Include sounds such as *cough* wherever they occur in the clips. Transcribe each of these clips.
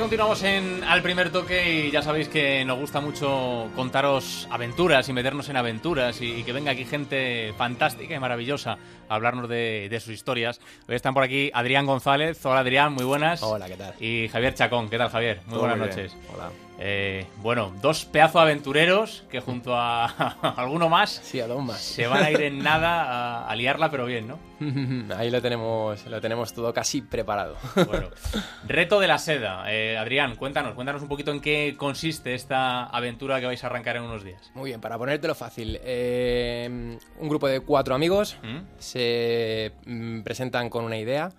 continuamos en Al Primer Toque y ya sabéis que nos gusta mucho contaros aventuras y meternos en aventuras y, que venga aquí gente fantástica y maravillosa a hablarnos de, de, sus historias. Hoy están por aquí Adrián González. Hola Adrián, muy buenas. Hola, ¿qué tal? Y Javier Chacón. ¿Qué tal Javier? Muy buenas noches. Hola. Eh, bueno, dos pedazos aventureros que junto *laughs* a, alguno más, sí, a más se van a ir en nada a, liarla, pero bien, ¿no? *laughs* Ahí lo tenemos, lo tenemos todo casi preparado. Bueno, *laughs* reto de la seda. Eh, Adrián, cuéntanos, cuéntanos un poquito en qué consiste esta aventura que vais a arrancar en unos días. Muy bien, para ponértelo fácil, eh, un grupo de cuatro amigos ¿Mm? se mm, presentan con una idea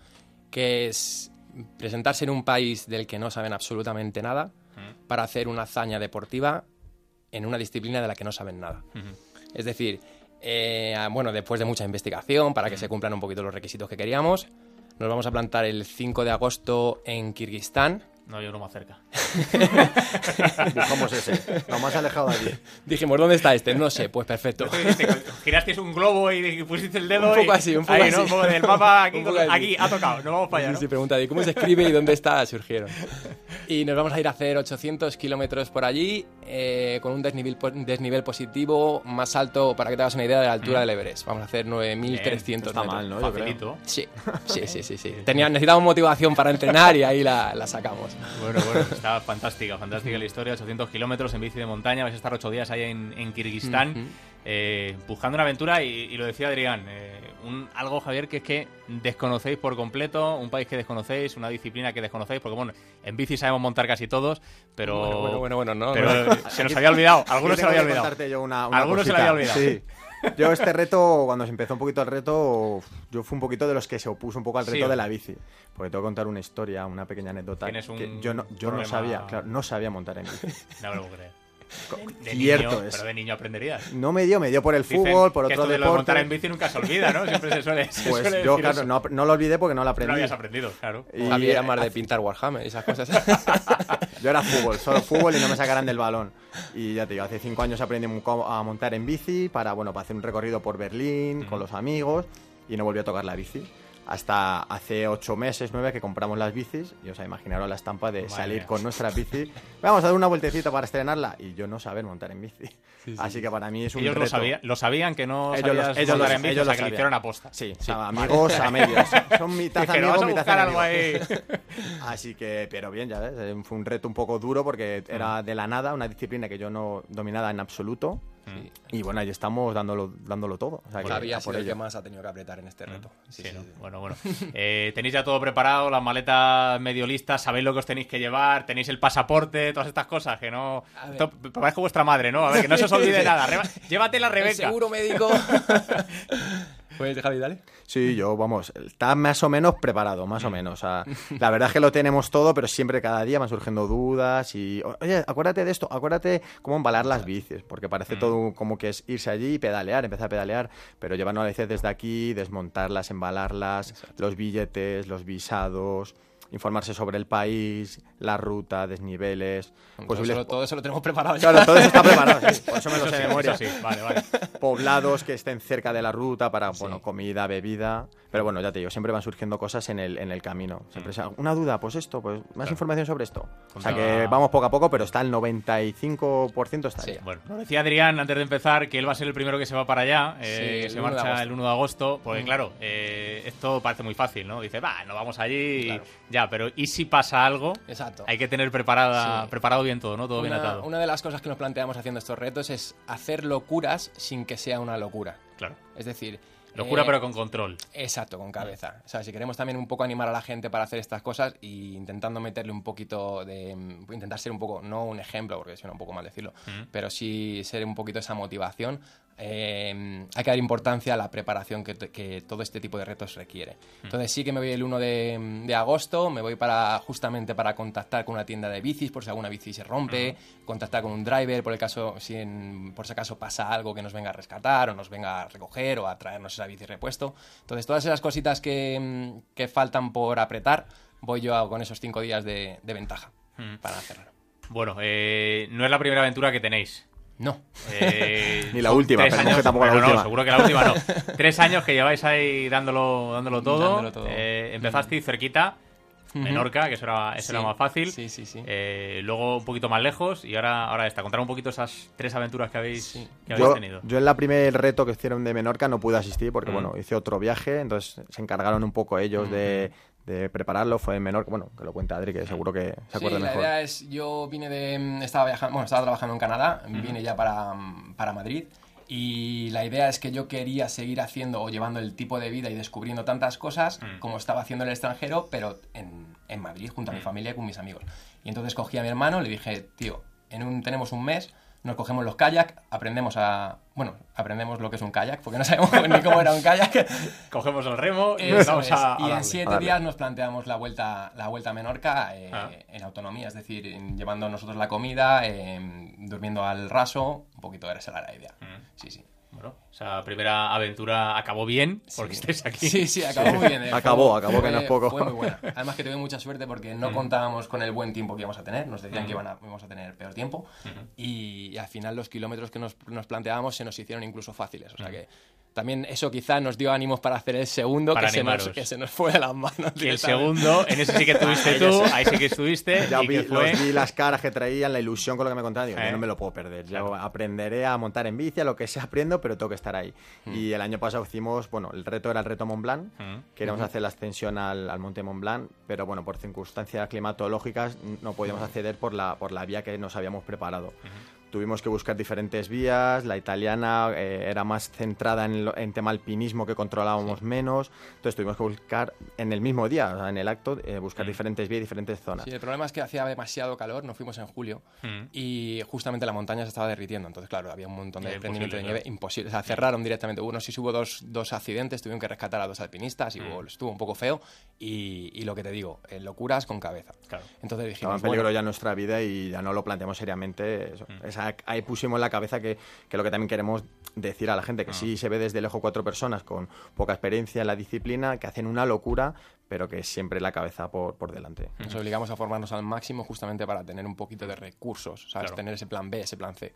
que es presentarse en un país del que no saben absolutamente nada para hacer una hazaña deportiva en una disciplina de la que no saben nada. Es decir, eh, bueno, después de mucha investigación para que se cumplan un poquito los requisitos que queríamos, nos vamos a plantar el 5 de agosto en Kirguistán, no, yo no más cerca. *laughs* Buscamos ese, lo más alejado de allí. Dijimos, ¿dónde está este? No sé, pues perfecto. Girasteis un globo y pusiste el dedo. Un poco así, un poco ahí, así. ¿no? del *laughs* mapa aquí, aquí, ha tocado, no vamos para allá. Sí, sí, pregunta, ¿y cómo se escribe y dónde está? Surgieron. Y nos vamos a ir a hacer 800 kilómetros por allí, eh, con un desnivel, desnivel positivo más alto, para que te hagas una idea de la altura mm. del Everest. Vamos a hacer 9.300 Está mal, ¿no? Facilito. Sí, sí, sí, sí. sí. Tenía, necesitábamos motivación para entrenar y ahí la, la sacamos. Bueno, bueno, está fantástica, fantástica la historia. 800 kilómetros en bici de montaña, vais a estar 8 días ahí en, en Kirguistán, eh, buscando una aventura. Y, lo decía Adrián, eh, un, algo, Javier, que es que desconocéis por completo, un país que desconocéis, una disciplina que desconocéis, porque bueno, en bici sabemos montar casi todos, pero. Bueno, bueno, bueno, no. Pero se nos había olvidado, algunos se lo había olvidado. Yo una, algunos se lo había olvidado. Sí. Yo este reto, cuando se empezó un poquito el reto, yo fui un poquito de los que se opuso un poco al reto de la bici. Porque tengo que contar una historia, una pequeña anécdota. que yo no, yo no sabía, claro, no sabía montar en bici. *laughs* No me lo puedo creer. De Cierto niño, Pero de niño aprenderías. No me dio, me dio por el fútbol, por otro esto de deporte. montar en bici nunca se olvida, ¿no? Siempre se suele. pues yo, claro, no, no, lo olvidé porque no lo aprendí. No lo habías aprendido, claro. Y había más de *laughs* pintar Warhammer y esas cosas. *laughs* yo era fútbol, solo fútbol y no me sacaran del balón. Y ya te digo, hace cinco años aprendí a montar en bici para, bueno, para hacer un recorrido por Berlín con los amigos y no volví a tocar la bici hasta hace ocho meses, nueve, que compramos las bicis y os imaginaron la estampa de salir con nuestra bici. Vamos a dar una vueltecita para estrenarla y yo no saber montar en bici. Así que para mí es un ellos reto. Lo, sabía, lo sabían que no ellos, sabías ellos montar en bici, ellos o sea, que lo hicieron aposta. Sí, sí. *laughs* amigos a medios. Son mitad amigos, mitad algo ahí. *laughs* Así que, pero bien, ya ves, fue un reto un poco duro porque era de la nada, una disciplina que yo no dominaba en absoluto. Y bueno, ahí estamos dándolo, dándolo todo. O sea, que, por el que más ha tenido que apretar en este reto. Sí, Bueno, bueno. *laughs* Eh, tenéis ya todo preparado, las maletas medio listas, sabéis lo que os tenéis que llevar, tenéis el pasaporte, todas estas cosas, que no... Parezco vuestra madre, ¿no? A ver, que no se os *laughs* olvide nada. Llévate la Rebeca. El seguro médico. *laughs* Pues Javi, dale. Sí, yo, vamos, está más o menos preparado, más o menos. *laughs* la verdad es que lo tenemos todo, pero siempre cada día van surgiendo dudas y, oye, acuérdate de esto, acuérdate cómo embalar las bicis, porque parece mm. todo como que es irse allí y pedalear, empezar a pedalear, pero llevarnos a veces desde aquí, desmontarlas, embalarlas, los billetes, los visados informarse sobre el país, la ruta, desniveles. Todo, eso lo tenemos preparado. Claro, todo eso está preparado, por eso me lo sé de memoria. Poblados que estén cerca de la ruta para, bueno, comida, bebida. Pero bueno, ya te digo, siempre van surgiendo cosas en el, en el camino. Siempre mm. una duda, pues esto, pues más información sobre esto. O sea que vamos poco a poco, pero está el 95% está sí. Bueno, lo decía Adrián antes de empezar que él va a ser el primero que se va para allá, eh, se marcha el 1 de agosto, porque mm. claro, eh, esto parece muy fácil, ¿no? Dice, va, no vamos allí, ya, pero ¿y si pasa algo? Exacto. Hay que tener preparada, preparado bien todo, ¿no? Todo bien atado. Una de las cosas que nos planteamos haciendo estos retos es hacer locuras sin que sea una locura. Claro. Es decir, Locura, eh, pero con control. Exacto, con cabeza. O sea, si queremos también un poco animar a la gente para hacer estas cosas y intentando meterle un poquito de. intentar ser un poco, no un ejemplo, porque suena un poco mal decirlo, pero sí ser un poquito esa motivación Em, hay que dar importancia a la preparación que, todo este tipo de retos requiere. Mm. Entonces sí que me voy el 1 de, agosto, me voy para justamente para contactar con una tienda de bicis por si alguna bici se rompe, contactar con un driver por el caso si por si acaso pasa algo que nos venga a rescatar o nos venga a recoger o a traernos esa bici repuesto. Entonces todas esas cositas que, faltan por apretar, voy yo con esos cinco días de, ventaja mm. para hacerlo. Bueno, eh, no es la primera aventura que tenéis. No. Eh, *laughs* Ni la última, pero años, que tampoco la última. No, seguro que la última no. *laughs* tres años que lleváis ahí dándolo, dándolo todo. Eh, empezasteis cerquita. Menorca, que eso era, eso era más fácil. Sí, sí, sí. Eh, luego un poquito más lejos y ahora, ahora esta. Contar un poquito esas tres aventuras que habéis, Sí. que habéis Yo, tenido. yo en la primer reto que hicieron de Menorca no pude asistir porque, Mm. bueno, hice otro viaje, entonces se encargaron un poco ellos de, de prepararlo. Fue en Menorca, bueno, que lo cuente Adri, que seguro que se acuerda sí, la mejor. idea es, yo vine de, mm, estaba viajando, bueno, estaba trabajando en Canadá, vine ya para, mm, para Madrid y la idea es que yo quería seguir haciendo o llevando el tipo de vida y descubriendo tantas cosas como estaba haciendo en el extranjero, pero en, en Madrid junto a mi familia y con mis amigos. Y entonces cogí a mi hermano, le dije, tío, en un, tenemos un mes, nos cogemos los kayak, aprendemos a, bueno, aprendemos lo que es un kayak, porque no sabemos *laughs* ni cómo era un kayak. Cogemos el remo y Eso vamos es. a, a y en siete días nos planteamos la vuelta, la vuelta a Menorca eh, Ah. en autonomía, es decir, en- llevando nosotros la comida, eh, durmiendo al raso, un poquito esa era la idea. Mm. Sí, sí. Bueno, esa primera aventura acabó bien, porque Sí. estés aquí. Sí, sí, acabó muy bien. eh. Fue- Acabó, acabó, que no es poco. Fue muy buena. Además que tuve mucha suerte porque no contábamos con el buen tiempo que íbamos a tener. Nos decían que iban a- íbamos a tener peor tiempo. y, y al final los kilómetros que nos, nos planteábamos se nos hicieron incluso fáciles. O sea que también eso quizá nos dio ánimos para hacer el segundo Para que se, nos, que se nos fue de las manos. Y el segundo, en ese sí que estuviste *laughs* tú, ahí sí que estuviste. *laughs* Ya y vi, que fue... los vi las caras que traían, la ilusión con lo que me contaban. Digo, Eh. yo no me lo puedo perder. Yo Claro. aprenderé a montar en bici, a lo que sea aprendo, pero tengo que estar ahí. Mm. Y el año pasado hicimos, bueno, el reto era el reto Mont Blanc. Mm. Queríamos hacer la ascensión al, al monte Mont Blanc, pero bueno, por circunstancias climatológicas no podíamos acceder por la, por la vía que nos habíamos preparado. Tuvimos que buscar diferentes vías, la italiana eh, era más centrada en, lo- en tema alpinismo que controlábamos menos, entonces tuvimos que buscar en el mismo día, o sea, en el acto, eh, buscar diferentes vías y diferentes zonas. Sí, el problema es que hacía demasiado calor, nos fuimos en julio Mm. y justamente la montaña se estaba derritiendo, entonces claro, había un montón de desprendimiento de nieve, imposible, o sea, cerraron directamente, uno sí hubo dos, dos accidentes, tuvieron que rescatar a dos alpinistas y Mm. hubo- estuvo un poco feo y, y lo que te digo, eh, locuras con cabeza. Claro. Entonces Estaba dijimos, en peligro bueno, ya nuestra vida y ya no lo planteamos seriamente. eso. Mm. Esa- ahí pusimos en la cabeza que, que lo que también queremos decir a la gente, que Ah. sí se ve desde lejos cuatro personas con poca experiencia en la disciplina, que hacen una locura, pero que siempre la cabeza por, por delante. nos obligamos a formarnos al máximo justamente para tener un poquito de recursos, ¿sabes? Claro. Tener ese plan B, ese plan C.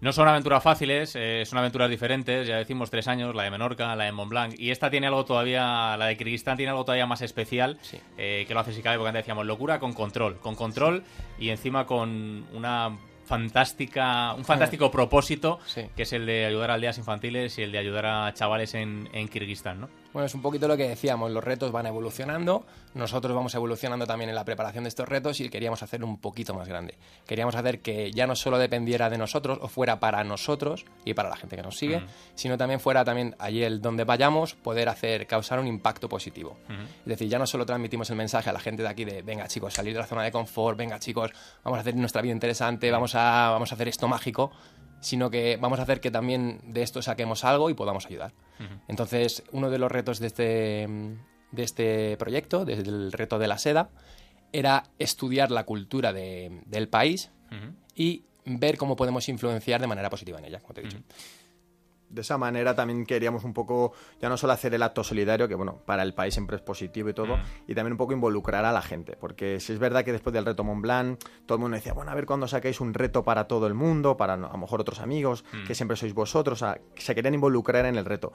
No son aventuras fáciles, eh, son aventuras diferentes, ya decimos tres años, la de Menorca, la de Mont Blanc, y esta tiene algo todavía, la de Kirguistán tiene algo todavía más especial, Sí. eh, que lo hace si cabe, porque antes decíamos locura con control, con control y encima con una fantástica, un fantástico propósito, Sí. que es el de ayudar a aldeas infantiles y el de ayudar a chavales en, en Kirguistán, ¿no? Bueno, es un poquito lo que decíamos, los retos van evolucionando, nosotros vamos evolucionando también en la preparación de estos retos y queríamos hacerlo un poquito más grande. Queríamos hacer que ya no solo dependiera de nosotros o fuera para nosotros y para la gente que nos sigue, sino también fuera también allí el donde vayamos poder hacer causar un impacto positivo. Es decir, ya no solo transmitimos el mensaje a la gente de aquí de venga chicos, salir de la zona de confort, venga chicos, vamos a hacer nuestra vida interesante, vamos a vamos a hacer esto mágico, sino que vamos a hacer que también de esto saquemos algo y podamos ayudar. Entonces, uno de los retos de este, de este proyecto, desde el reto de la seda, era estudiar la cultura de- del país y ver cómo podemos influenciar de manera positiva en ella, como te he dicho. De esa manera también queríamos un poco, ya no solo hacer el acto solidario, que bueno, para el país siempre es positivo y todo, y también un poco involucrar a la gente, porque si es verdad que después del reto Mont Blanc, todo el mundo decía, bueno, a ver cuándo saquéis un reto para todo el mundo, para a lo mejor otros amigos, que siempre sois vosotros, o sea, que se querían involucrar en el reto.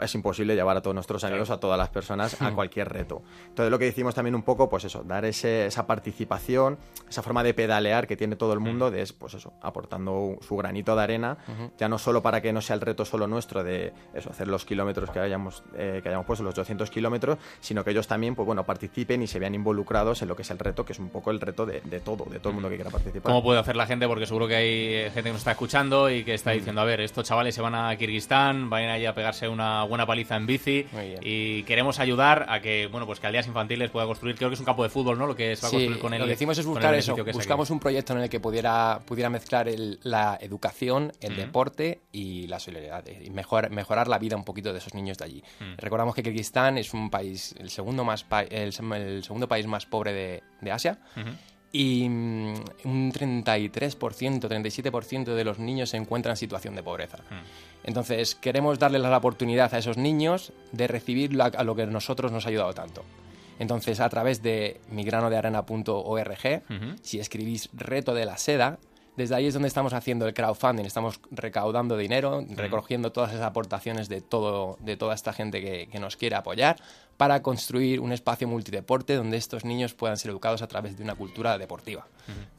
Es imposible llevar a todos nuestros amigos, a todas las personas, a cualquier reto. Entonces lo que hicimos también un poco, pues eso, dar ese- esa participación, esa forma de pedalear que tiene todo el mundo, de es, pues eso, aportando su granito de arena, ya no solo para que no sea el reto solo nuestro de eso, hacer los kilómetros que hayamos, eh, que hayamos puesto, los 800 kilómetros, sino que ellos también, pues bueno, participen y se vean involucrados en lo que es el reto, que es un poco el reto de, de todo, de todo el mundo que quiera participar. ¿Cómo puede hacer la gente? Porque seguro que hay gente que nos está escuchando y que está diciendo, a ver, estos chavales se van a Kirguistán, van a ir a pegarse una buena paliza en bici y queremos ayudar a que, bueno, pues que aldeas infantiles pueda construir, creo que es un campo de fútbol, ¿no? Lo que se va a Sí, construir con el lo que hicimos es buscar eso. aquí. Buscamos un proyecto en el que pudiera, pudiera mezclar el- la educación, el deporte y la solidaridad. Y mejor, mejorar la vida un poquito de esos niños de allí. Recordamos que Kirguistán es un país, el segundo, más pa- el, segundo país más pobre de, de Asia. Y mm, un 33%, 37% de los niños se encuentran en situación de pobreza. Entonces, queremos darles la oportunidad a esos niños de recibir la- a lo que a nosotros nos ha ayudado tanto. Entonces, a través de migranodearena.org, si escribís reto de la seda, desde ahí es donde estamos haciendo el crowdfunding, estamos recaudando dinero, recogiendo todas esas aportaciones de, todo, de toda esta gente que, que nos quiere apoyar para construir un espacio multideporte donde estos niños puedan ser educados a través de una cultura deportiva,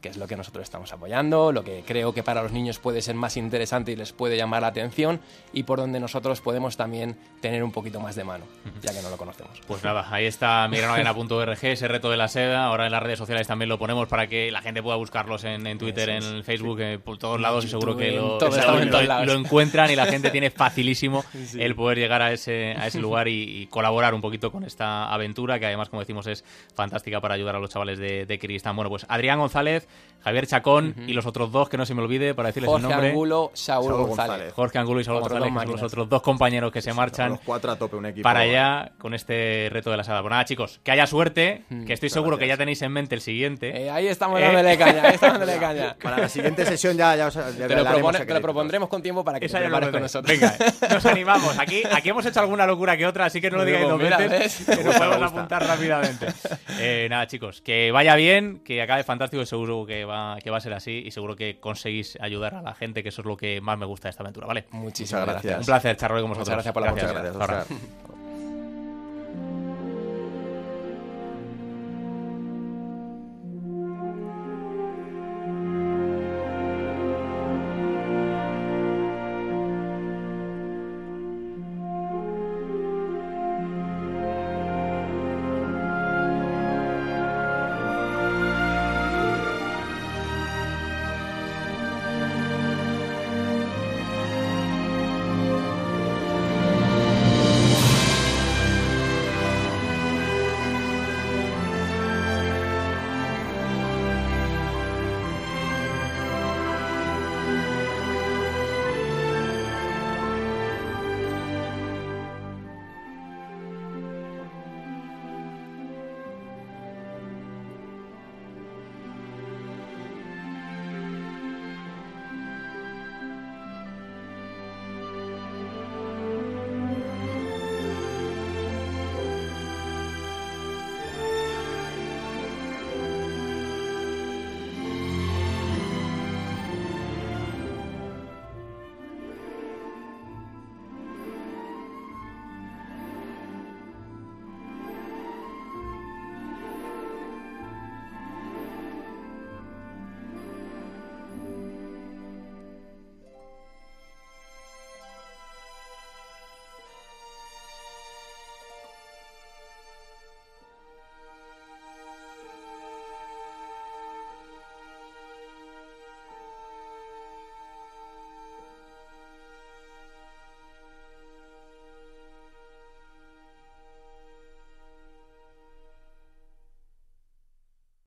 que es lo que nosotros estamos apoyando, lo que creo que para los niños puede ser más interesante y les puede llamar la atención y por donde nosotros podemos también tener un poquito más de mano, ya que no lo conocemos. Pues nada, ahí está migranoarena.org, ese reto de la seda. Ahora en las redes sociales también lo ponemos para que la gente pueda buscarlos en, Twitter, en Facebook, eh, por todos lados y seguro que lo, lo, encuentran y la gente tiene *laughs* facilísimo el poder llegar a ese, a ese lugar y, colaborar un poquito con esta aventura que además, como decimos, es fantástica para ayudar a los chavales de, de Kirguistán. Bueno, pues Adrián González, Javier Chacón y los otros dos, que no se me olvide para decirles el nombre. Angulo, Saúl, González. Jorge Angulo y Saúl González, los otros dos compañeros que se marchan los cuatro a tope, un equipo, para allá con este reto de la sala. Bueno, nada, chicos, que haya suerte, que estoy seguro que ya tenéis en mente el siguiente. Eh, ahí estamos eh, dándole caña, ahí estamos dándole *laughs* caña. Para la siguiente sesión ya, ya, os, ya te, lo propondremos con tiempo para que Esa te prepares con nosotros. Venga, nos animamos. Aquí, aquí hemos hecho alguna locura que otra, así que no lo digáis dos veces, que nos podemos apuntar rápidamente. Eh, nada, chicos, que vaya bien, que acabe fantástico y seguro que va, que va a ser así y seguro que conseguís ayudar a la gente, que eso es lo que más me gusta de esta aventura, ¿vale? Muchísimas gracias. Un placer charlar con vosotros. Muchas gracias por la gracias. Gracias.